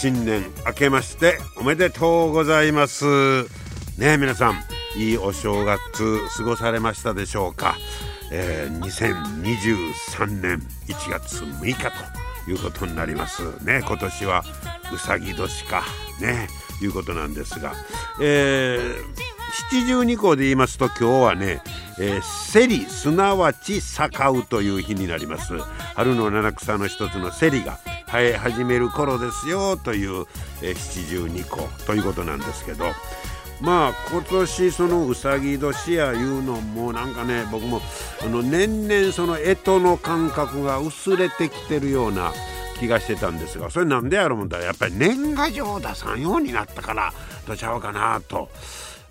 新年明けましておめでとうございます。ね皆さんいいお正月過ごされましたでしょうか、えー、2023年1月6日ということになります。ね今年はうさぎ年か。ねいうことなんですが、えー、七十二項で言いますと今日はねえー、セリすなわち盛うという日になります。春の七草の一つのセリが生え始める頃ですよという、七十二個ということなんですけどまあ今年そのうさぎ年やいうのもなんかね僕もあの年々その干支の感覚が薄れてきてるような気がしてたんですがそれなんでやろう思ったらやっぱり年賀状出さんようになったからとちゃうかなと。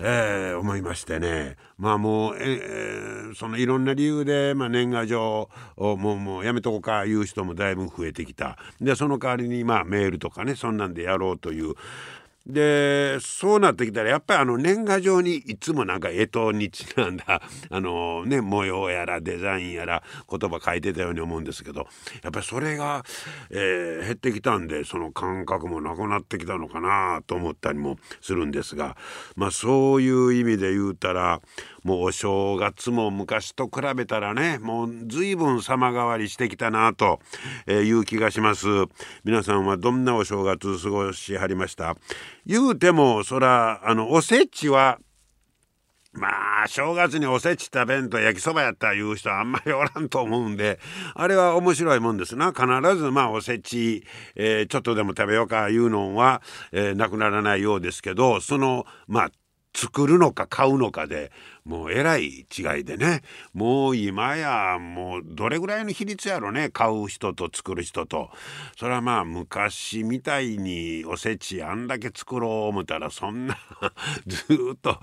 えー、思いましてね。まあもう、えー、そのいろんな理由で、まあ、年賀状をもうもうやめとこうかいう人もだいぶ増えてきた。でその代わりにまあメールとかねそんなんでやろうというでそうなってきたらやっぱりあの年賀状にいつもなんか干支にちなんだ あのね模様やらデザインやら言葉書いてたように思うんですけどやっぱりそれが、えー、減ってきたんでその感覚もなくなってきたのかなと思ったりもするんですがまあそういう意味で言うたらもうお正月も昔と比べたらねもう随分様変わりしてきたなという気がします。皆さんはどんなお正月過ごしはりました？言うてもそらあのおせちはまあ正月におせち食べんと焼きそばやったいう人はあんまりおらんと思うんであれは面白いもんですな。必ずまあおせち、えー、ちょっとでも食べようかいうのは、えー、なくならないようですけどそのまあ作るのか買うのかでもうえらい違いでね。もう今やもうどれぐらいの比率やろね。買う人と作る人と。それはまあ昔みたいにおせちあんだけ作ろう思ったらそんな ずっと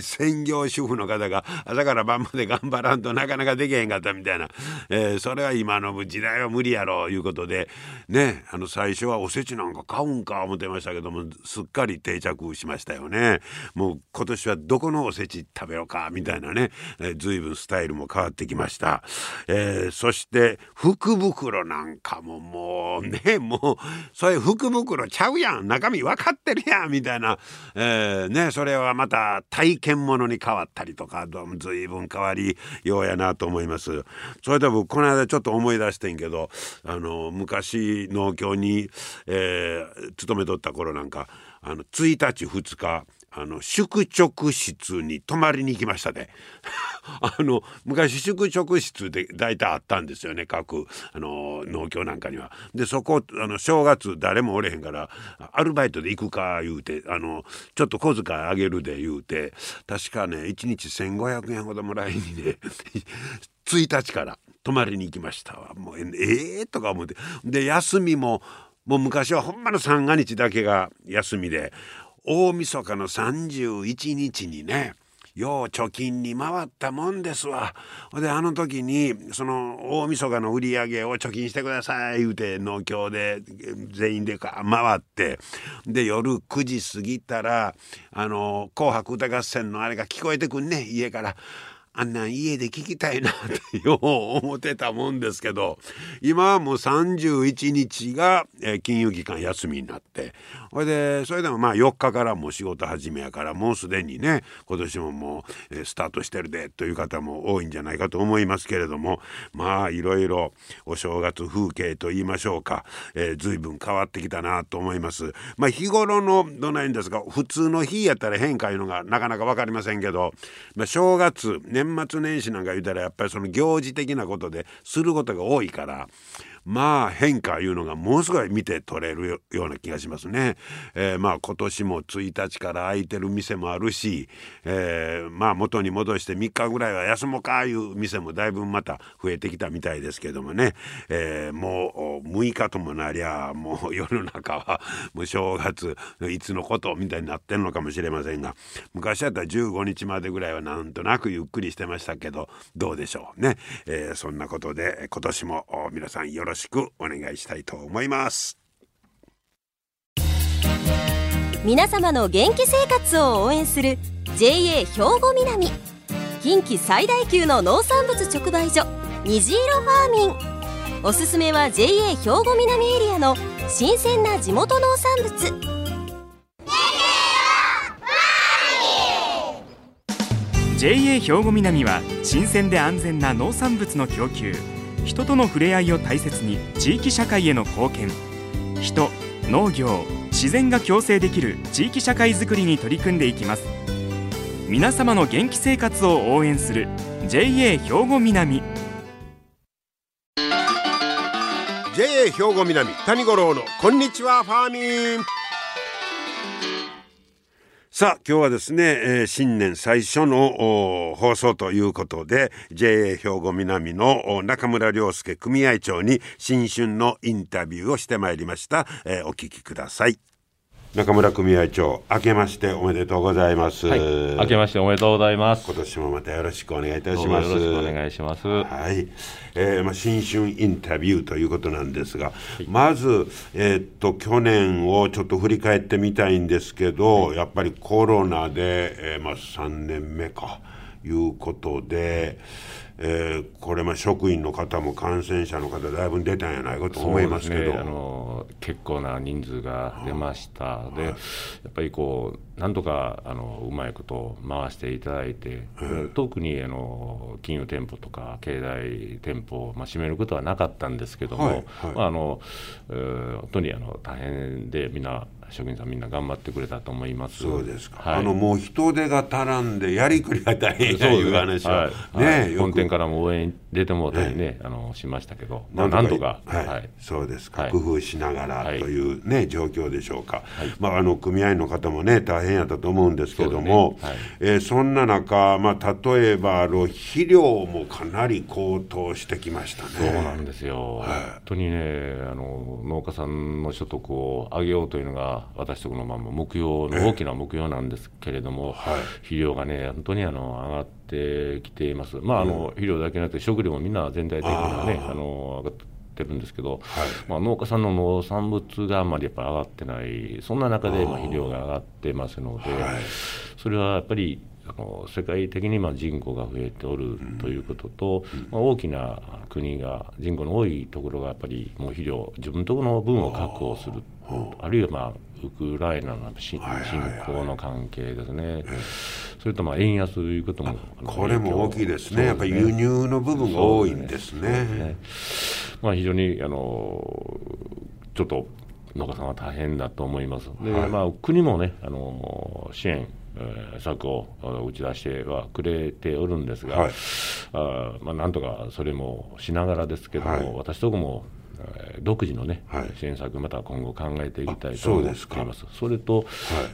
専業主婦の方が朝から晩まで頑張らんとなかなかできへんかったみたいな、えー、それは今の時代は無理やろいうことでねあの最初はおせちなんか買うんか思ってましたけどもすっかり定着しましたよね。もう今年はどこのおせち食べようかみたいなね、えー、随分スタイルも変わってきました、えー、そして福袋なんかももうねもうそういう福袋ちゃうやん。中身分かってるやん。みたいな、えー、ねそれはまた体験ものに変わったりとかどうも随分変わりようやなと思います。それで僕この間ちょっと思い出してんけどあの昔農協に、えー、勤めとった頃なんかあの1日2日あの宿直室に泊まりに行きました、ね、あの昔宿直室で大体あったんですよね各あの農協なんかには。でそこあの正月誰もおれへんからアルバイトで行くか言うてあのちょっと小遣いあげるで言うて確かね1日1,500円ほどもらいにね 1日から泊まりに行きましたわ。もうええー、とか思ってで休みももう昔はほんまの三が日だけが休みで大晦日の31日にねよう貯金に回ったもんですわ。であの時にその大晦日の売り上げを貯金してください言うて農協で全員で回ってで夜9時過ぎたら「あの紅白歌合戦」のあれが聞こえてくんね家から。あんな家で聞きたいなってよう思ってたもんですけど今はもう31日が、え、金融機関休みになってそれでそれでもまあ4日からもう仕事始めやからもうすでにね今年ももう、え、スタートしてるでという方も多いんじゃないかと思いますけれどもまあいろいろお正月風景と言いましょうか、えー、随分変わってきたなと思います。まあ日頃のどないんですが普通の日やったら変化いうのがなかなか分かりませんけど、まあ、正月年末年始なんか言うたらやっぱりその行事的なことですることが多いからまあ変化いうのがものすごい見て取れるような気がしますね。えー、まあ今年も1日から空いてる店もあるし、えー、まあ元に戻して3日ぐらいは休もうかいう店もだいぶまた増えてきたみたいですけどもね、えー、もう6日ともなりゃもう世の中はもう正月いつのことみたいになってんのかもしれませんが昔だったら15日までぐらいはなんとなくゆっくりしてましたけどどうでしょうね、え、そんなことで今年も皆さんよろしくお願いしたいと思います。皆様の元気生活を応援する JA 兵庫南。近畿最大級の農産物直売所虹色ファーミン。おすすめは JA 兵庫南エリアの新鮮な地元農産物。JA 兵庫南は新鮮で安全な農産物の供給人との触れ合いを大切に地域社会への貢献。人農業自然が共生できる地域社会づくりに取り組んでいきます。皆様の元気生活を応援する JA 兵庫南。JA 兵庫南谷五郎のこんにちはファーミン。さあ今日はですね、えー、新年最初の放送ということで JA 兵庫南の中村良介組合長に新春のインタビューをしてまいりました、えー、お聞きください。中村組合長明けましておめでとうございます、はい、明けましておめでとうございます。今年もまたよろしくお願いいたします。よろしくお願いします。はい、えー、まあ新春インタビューということなんですが、はい、まずえー、っと去年をちょっと振り返ってみたいんですけど、はい、やっぱりコロナで、えー、まあ3年目かいうことで、えー、これまあ職員の方も感染者の方だいぶ出たんやないかと思いますけど、ね、あの結構な人数が出ました、でやっぱりこうなんとかあのうまいこと回していただいて、特にあの金融店舗とか経済店舗を、まあ、閉めることはなかったんですけども、はい。はい、まああのえー、本当にあの大変でみんな職員さんみんな頑張ってくれたと思います。そうですか、はい、あのもう人手が足らんでやりくりが大変という話は。ね、はい、本店からも応援出てもらったりね、あのしましたけど、まあ、なんとか、はい。そうですか、工夫しながらというね、状況でしょうか、まあ、あの組合の方もね大変やったと思うんですけどもそ,、ね。えー、そんな中、まあ、例えばあの肥料もかなり高騰してきましたね。そうなんですよ、本当にねあの農家さんの所得を上げようというのが私どものまあ目標の大きな目標なんですけれども、はい、肥料がね本当にあの上がってきています、まああの、肥料だけじゃなくて食料もみんな全体的にはねあの上がってるんですけど、はい、まあ、農家さんの農産物があんまりやっぱ上がってないそんな中でまあ肥料が上がってますので、はい、それはやっぱりあの世界的にま人口が増えておるということと、うん、まあ、大きな国が人口の多いところがやっぱりもう肥料自分のところの分を確保するあるいはまあウクライナの侵攻の関係ですね、それとまあ円安ということもこれも大きいですね、やっぱり輸入の部分が多いんですね。すね。まあ、非常にあのちょっと農家さんは大変だと思います。で、はい、まあ、国もねあの支援えー、策を打ち出してはくれておるんですが、はい、あまあ、なんとかそれもしながらですけども、はい、私どもも独自のね、はい、支援策、また今後考えていきたいと思っています。それと、はい、や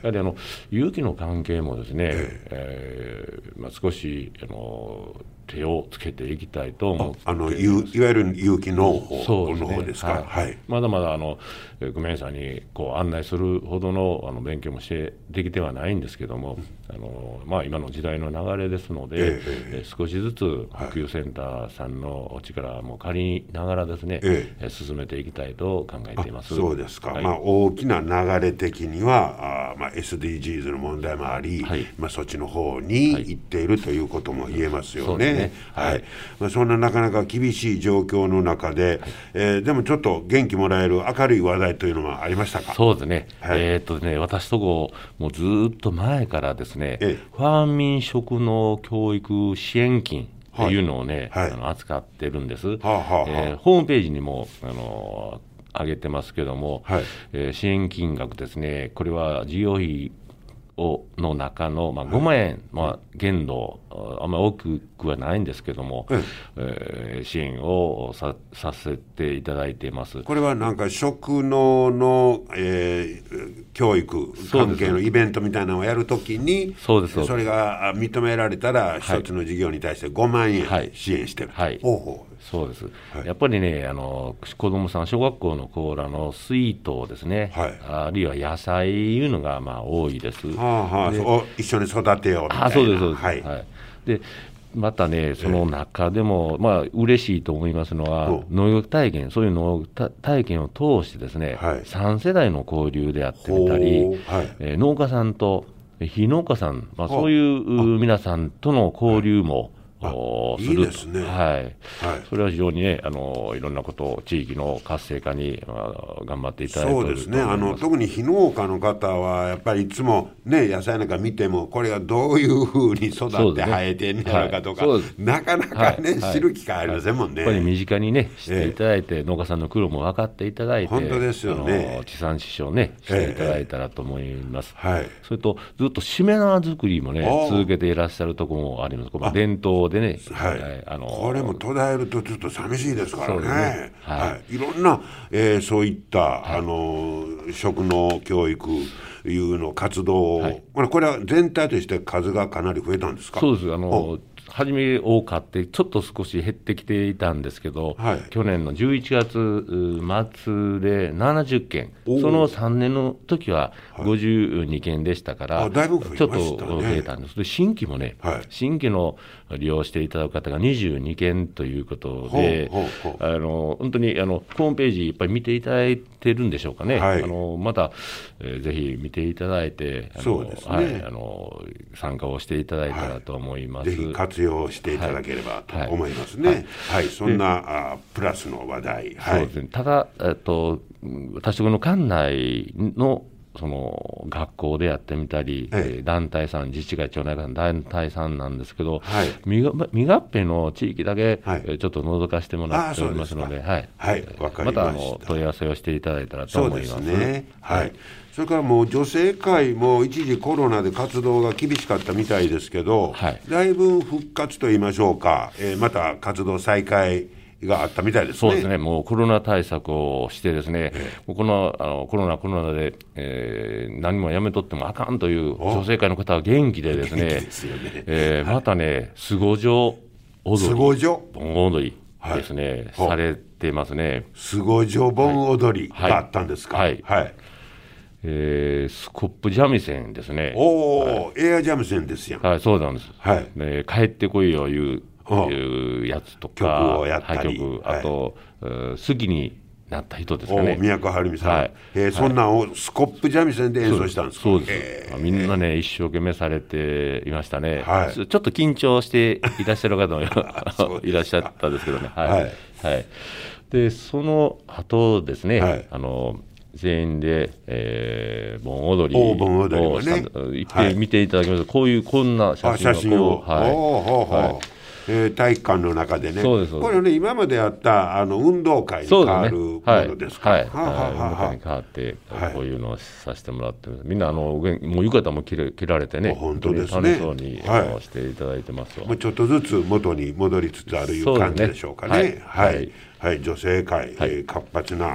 はりあの有機の関係もですね、え。えー、まあ、少しあの手をつけていきたいと思って。あのいわゆる有機農法の方ですか、はい、まだまだあの組合さんにこう案内するほどのあの勉強もしてできてはないんですけども、あのまあ、今の時代の流れですので、ええ少しずつ普及センターさんのお力も借りながらですね、え進めていきたいと考えています。そうですか、はい、まあ、大きな流れ的にはあ、まあ、SDGs の問題もあり、はい、まあ、そっちの方に行っているということも言えますよね。ね。はい、まあ、そんななかなか厳しい状況の中で、はい、えー、でもちょっと元気もらえる明るい話題というのはありましたか？そうですね、はい、えー、っとね私とこもうずっと前からですね、ええ、ファーミン食農教育支援金っていうのをね、はい、あの扱ってるんです、はあはあ、えー、ホームページにもあの上げてますけども、はい、えー、支援金額ですね、これは事業費をの中の、まあ、5万円、まあ、限度、あんまり大きくはないんですけども、えー支援をささせていただいています。これはなんか食農の、えー教育関係のイベントみたいなのをやるときに、そうですそれがあ認められたら、一つの事業に対して5万円はい。支援してる、はい。ほうほうそうです、はい。やっぱりね、あの子供さん、小学校の子らのスイートですね、はい。あるいは野菜いうのがまあ多いです。はあはあ、一緒に育てようみたいな。あそうです、そうです。はい。でまたね、その中でも、まあ嬉しいと思いますのはお、農業体験、そういう農業た体験を通してですね、はい。3世代の交流であってみたり、はい。えー農家さんと非農家さん、まあ、あ。そういう皆さんとの交流も、いいですね。はい。はい。それは非常にね、あのいろんなことを、地域の活性化に、まあ、頑張っていただいてそうですね。あの特に非農家の方はやっぱりいつもね野菜なんか見てもこれがどういうふうに育って生えてんねやろかとか、はい。なかなかね、知る機会ありませんもんね。やっぱり身近にね、知っていただいて、農家さんの苦労も分かっていただいて、本当ですよね。地産地消ね、していただいたらと思います。はい。それと、ずっとしめ縄作りもね続けていらっしゃるところもあります。この伝統でね、はい。あのこれも途絶えるとちょっと寂しいですからね。ね。は、はい。いろんな、えーそういった、あの食の教育いうの活動を、はい。これこれは全体として数がかなり増えたんですか？そうです、あの初め多かって、ちょっと少し減ってきていたんですけど、はい。去年の11月う末で70件、その3年の時は52件でしたから、あだいちょっと増えたんです、で新規もね、はい。新規の利用していただく方が22件ということで、あの本当にあのホームページ、いっぱい見ていただいてるんでしょうかね、はい。あのまた、えーぜひ見ていただいて、あのはい、あの参加をしていただいたらと思います。活用していただければとはい。思いますね。はい、そんなあプラスの話題。はい。そうです。ね、ただ、えっと、うん私の館内のその学校でやってみたり、ええ。えー団体さん、自治会、町内会の団体さんなんですけど、はい。みが未合併の地域だけ、はい。えーちょっと覗かせてもらっておりますので、はい、はい。ました。たあの問い合わせをしていただいたらと思います。す。ね。はい。それからもう女性会も一時コロナで活動が厳しかったみたいですけど、はい。だいぶ復活と言いましょうか、えーまた活動再開があったみたいですね。そうですね、もうコロナ対策をして、ですね、もうこのあのコロナ、コロナで、えー何もやめとってもあかんという女性会の方は元気でですね、えーまたね、スゴジョ踊り、スゴジョ盆踊りですね、はいされてますね、スゴジョ盆踊りがあったんですか？はい。はい。えースコップ三味線ですね、おお、エアジャム線ですやん。はい、そうなんです、はい。ね帰ってこいよいうはあいうやつとか、曲をやったり。はい曲あと、えー好きになった人ですおお、かね。宮古晴美さん。はい。えーそんなんをスコップ三味線で演奏したんですか？そうです、へー。みんなね、一生懸命されていましたね、はい。ちょっと緊張していらっしゃる方も いらっしゃったんですけどね、はい。はい。はい。でその後ですね、はい。あの全員で、えー、盆踊りお盆踊りもをね。行っはい。て見ていただきますと、こういうこんな写あ真が写真を、はい。はい。えー体育館の中でね、そうですこれね、今まであったあの運動会に変わるもね。はい。のですか？はい。はあはあはあはい。中に変わってはい、こういうのをさせてもらってる、みんな、あの、上もう浴衣も着れ着られてね、あ本当ですね。楽しそうに、はい。していただいてますわ。もうちょっとずつ元に戻りつつあるいう感じでしょうかね。はい。はい、はいはい女性会、はい。えー活発な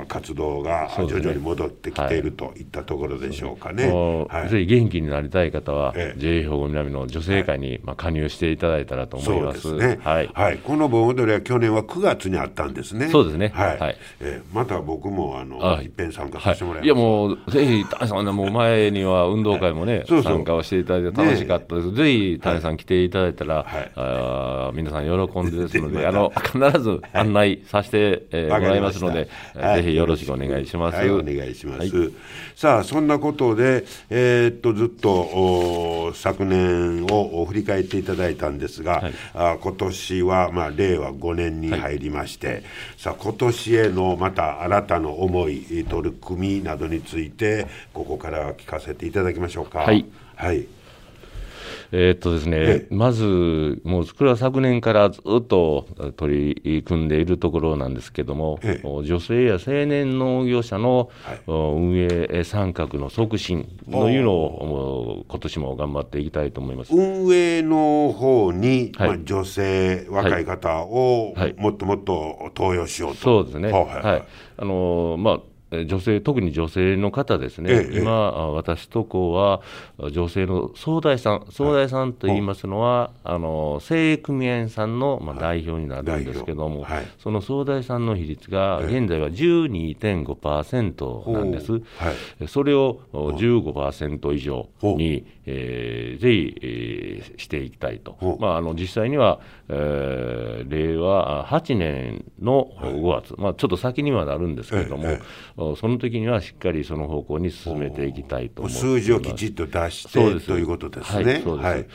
あー活動が徐々に戻ってきているといったところでしょうかね。はい。ぜひ元気になりたい方は、ええ。JA 兵庫南の女性会に、まあ、加入していただいたらと思いそうます。ですね、ははい。い。この盆踊りは去年は9月にあったんですね。そうですね。はい。はい。えーまた僕もあのあい。っぺん参加はさせてもらいます。い、いやもう、ぜひ、谷さんね、もう前には運動会もね、そうそう。参加をしていただいて楽しかったです。ぜひ、谷さん来ていただいたら、はい。あー皆さん喜んでですので、あの、必ず案内させて、えーもらいますので、はいぜひよろしくお願いします。はい、お願いします。はいさあ、そんなことで、えーっと、ずっとお昨年を振り返っていただいたんですが、はいあ今年は、まあ、令和5年に入りまして、さあ、今年へのまた新たな思い、取り組みなどについて、ここから聞かせていただきましょうか。はい。はい。えー、っとですね、まず、もうこれは昨年からずっと取り組んでいるところなんですけども、女性や青年農業者の運営参画の促進というのを、今年も頑張っていきたいと思います。運営の方に、はい、まあ、女性、若い方をもっともっと登用しようと。そうですね、はいあのまあ女性、特に女性の方ですね、ええ、今、私とこは女性の総大さん、総大さんといいますのは、はい、あの精鋭組合員さんの、まあ、代表になるんですけども、はい、その総大さんの比率が現在は12.5%なんです、はい、それを15%以上に、えー、ぜひ、えー、していきたいと、まあ、あの実際には、えー、令和8年の5月、まあ、ちょっと先にはなるんですけれども、えその時にはしっかりその方向に進めていきたいと思数字をきちっと出してということですね。はい、そうです、はい、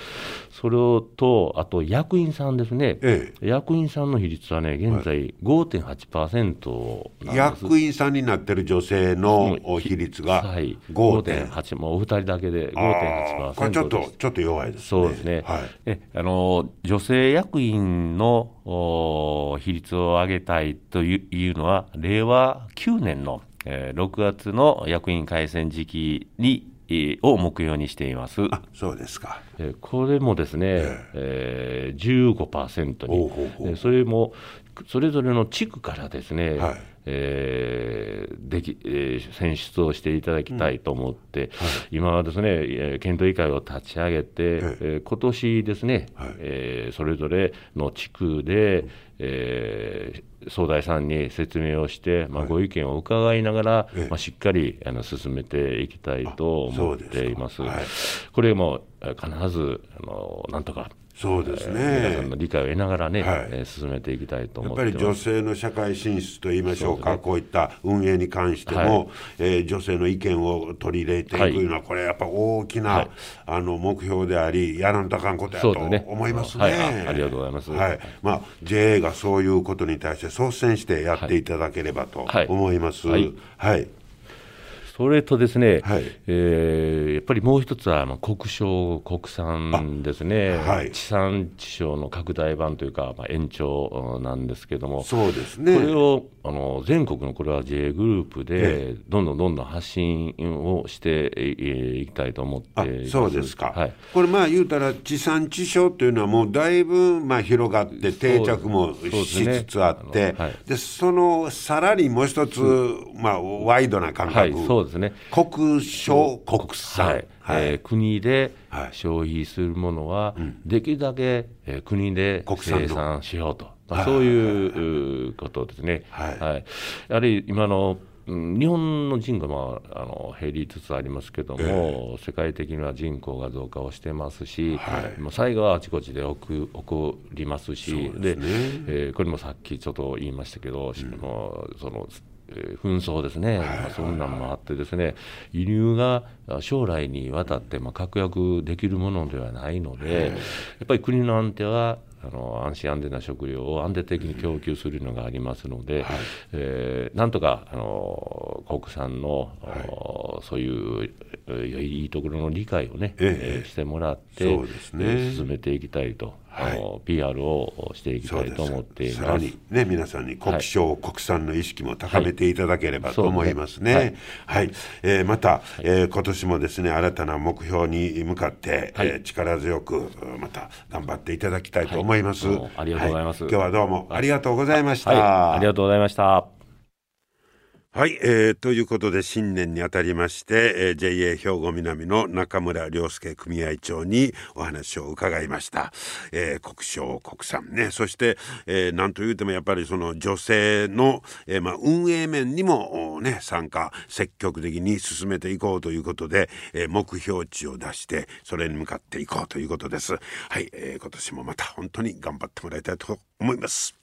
それと、あと役員さんですね、ええ、役員さんの比率はね、現在5.8%なん役員さんになってる女性の比率が5.8、もうお二人だけで5.8%これちょっと、ちょっと弱いですね。そうですね。はい、えあの女性役員の比率を上げたいというのは、令和9年のえー、6月の役員改選時期にを目標にしています。あそうですか。えー、これもですね、えー、えー、15%にほうほうほう、それもそれぞれの地区からですね、はい、えー、でき、えー、選出をしていただきたいと思って、うんはい、今はですね、検討委員会を立ち上げて、えー、今年ですね、はい、えー、それぞれの地区で、えー、総大さんに説明をして、まあ、ご意見を伺いながら、まあ、しっかりあの進めていきたいと思っています。これも必ずあのなんとかそうですね、皆さんの理解を得ながらね、はい、えー、進めていきたいと思ってやっぱり女性の社会進出といいましょうか、うね、こういった運営に関しても、はい、えー、女性の意見を取り入れていくというのは、これやっぱ大きな、はい、あの目標であり、やらんとあかんことやと思いますね。すねありがとうございます。はい。まあ、JA がそういうことに対して率先してやっていただければと思います。はいそれとですね、はい、えー、やっぱりもう一つは、まあ、国商、国産ですね、はい、地産地消の拡大版というか、まあ、延長なんですけども、そうですね、これをあの全国のこれは JA グループで、どんどんどんどん発信をしていきたいと思ってそうですか、はい、これ、まあ言うたら、地産地消というのは、もうだいぶまあ広がって、定着もしつつあって、そで、ね。はい、そのさらにもう一つ、まあ、ワイドな感覚。はいそうですね。国商、国産。はい。はい、えー、国で消費するものは、できるだけ、えー、国で生産しようと、まあ、そういうことですね。はい、はい、やはり今の日本の人口もあの減りつつありますけども、えー、世界的には人口が増加をしてますし、はい、災害はあちこちで起起こりますし、で、ね、えー、これもさっきちょっと言いましたけど、うん、そのえー、紛争ですね、まあ、そんなのもあってですね、輸入が将来にわたってまあ確約できるものではないので、やっぱり国の安定はあの安心安全な食料を安定的に供給するのがありますので、はい、えー、なんとかあの国産の、はい、そういういいところの理解をね、ええ。ー、してもらって、ね、進めていきたいとはい、PR をしていきたいと思っています。さらにね皆さんに国商、はい、国産の意識も高めていただければと思いますね。はい、ねはい、えー、また、はい、えー、今年もですね新たな目標に向かって、はい、えー、力強くまた頑張っていただきたいと思います。ありがとうございます、今日はどうもありがとうございました。ありがとうございました。はい、えー、ということで新年にあたりまして、えー、JA 兵庫南の中村良介組合長にお話を伺いました、えー、国商国産。ねそして、えー、なんと言うてもやっぱりその女性の、えーまあ、運営面にもね参加積極的に進めていこうということで、えー、目標値を出してそれに向かっていこうということです。はい、えー、今年もまた本当に頑張ってもらいたいと思います。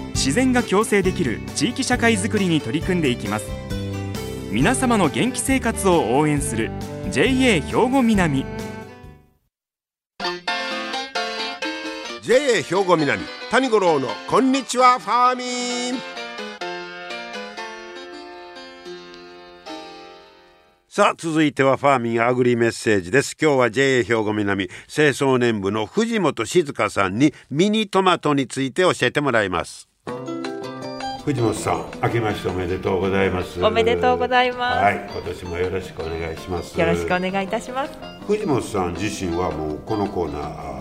自然が共生できる地域社会づくりに取り組んでいきます。皆様の元気生活を応援する JA 兵庫南。JA 兵庫南谷五郎のこんにちはファーミン。さあ続いてはファーミンアグリメッセージです。今日は JA 兵庫南清掃年部の藤本静香さんにミニトマトについて教えてもらいます。藤本さん明けましておめでとうございます。おめでとうございます。はい今年もよろしくお願いします。よろしくお願いいたします。藤本さん自身はもうこのコーナ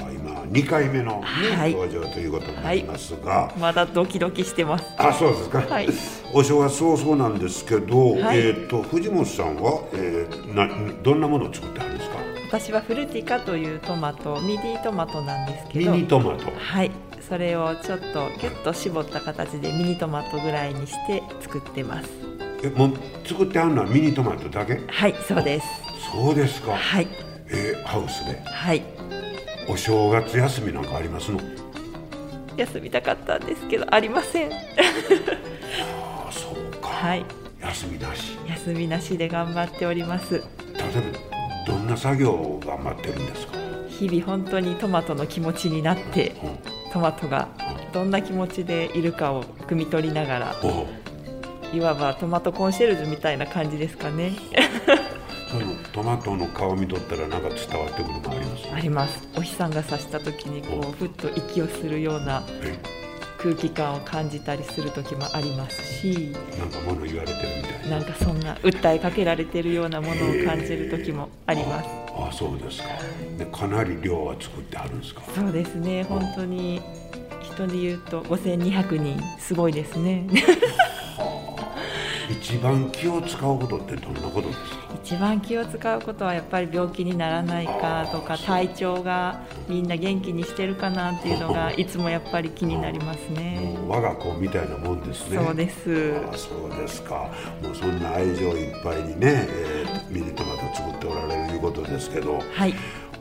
ー今2回目の、ねはい。登場ということになりますが、まだドキドキしてます。あそうですか、はい。お正月早々なんですけど、はい。えっ、と藤本さんは、えー、などんなものを作ってあるんですか？私はフルティカというトマトミディトマトなんですけミどニトマト。はいそれをちょっとギュッと絞った形でミニトマトぐらいにして作ってます。えもう作ってあるのはミニトマトだけ？はいそうです。そうですか、はい。えーハウスで？はい。お正月休みなんかありますの？休みたかったんですけどありません。ああそうか、はい。休みなし。休みなしで頑張っております。例えばどんな作業を頑張ってるんですか、日々本当にトマトの気持ちになってうんトマトがどんな気持ちでいるかを汲み取りながらいわばトマトコンシェルジュみたいな感じですかね。そのトマトの顔見とったらなんか伝わってくるのありますあります。お日さんが差した時にこうふっと息をするようなえ。空気感を感じたりする時もありますしなんか物言われてるみたいな。なんかそんな訴えかけられてるようなものを感じる時もありますああそうですか。でかなり量は作ってあるんですか？そうですね。本当に人で言うと5200人。すごいですね。一番気を使うことってどんなことですか？一番気を使うことはやっぱり病気にならないかとか体調がみんな元気にしてるかなっていうのがいつもやっぱり気になりますね。我が子みたいなもんですね。そうです。ああそうですか。もうそんな愛情いっぱいにね、えーミニトマト作っておられるいうことですけど。はい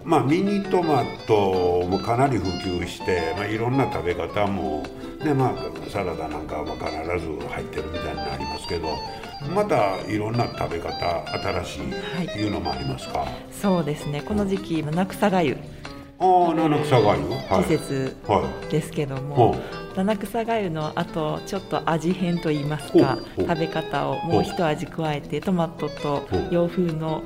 まあミニトマトもかなり普及して、まあ、いろんな食べ方も、ねまあ、サラダなんかは必ず入ってるみたいになりますけどまたいろんな食べ方新しいいうのもありますか、そうですね。この時期七草がゆ。ああ七草がゆ。はい。季節はいですけどほもう七草がゆのあとちょっと味変といいますか食べ方をもう一味加えてトマトと洋風の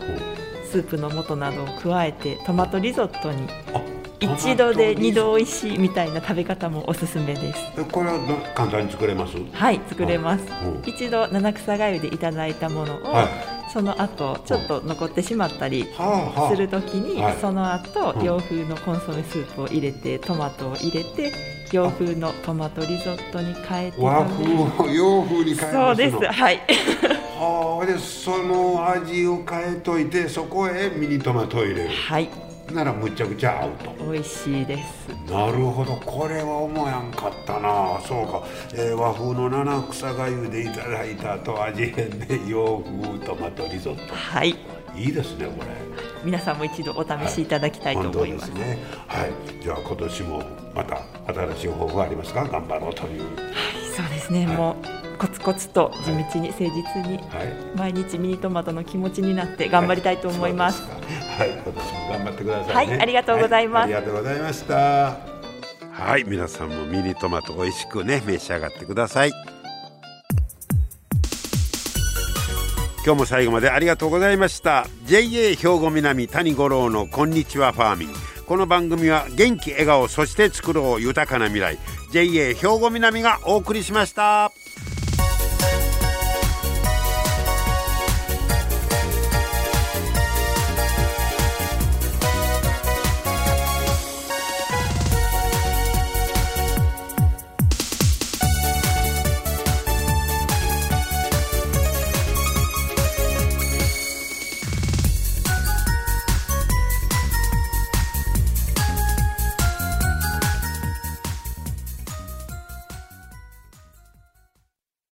スープの素などを加えてトマトリゾットにあ一度で二度ト美味しいみたいな食べ方もおすすめです。これはど簡単に作れます？はい作れます。う。ん一度七草がゆでいただいたものを、はい。その後ちょっと残ってしまったりするときに、はい。その後、うん。洋風のコンソメスープを入れてトマトを入れて洋風のトマトリゾットに変えて和風を洋風に変えそうますの。です。はいはあでその味を変えといてそこへミニトマトを入れる。はい。ならむちゃくちゃ合うと。美味しいです。なるほど。これは思やんかったな。そうか、えー和風の七草がゆでいただいた後味変で洋風トマトリゾット。はい。いいですねこれ。皆さんも一度お試しいただきたいと思います,、ですね。はい。じゃあ今年もまた新しい抱負がありますか？頑張ろうという。そうですね、はい。もうコツコツと地道に誠実にはい。毎日ミニトマトの気持ちになって頑張りたいと思います、はい、今年も頑張ってくださいね。はい。ありがとうございます。はありがとうございました。はい、皆さんもミニトマト美味しくね召し上がってください。今日も最後までありがとうございました。JA 兵庫南谷五郎のこんにちはファーミン。この番組は元気笑顔そして作ろう豊かな未来。JA 兵庫南がお送りしました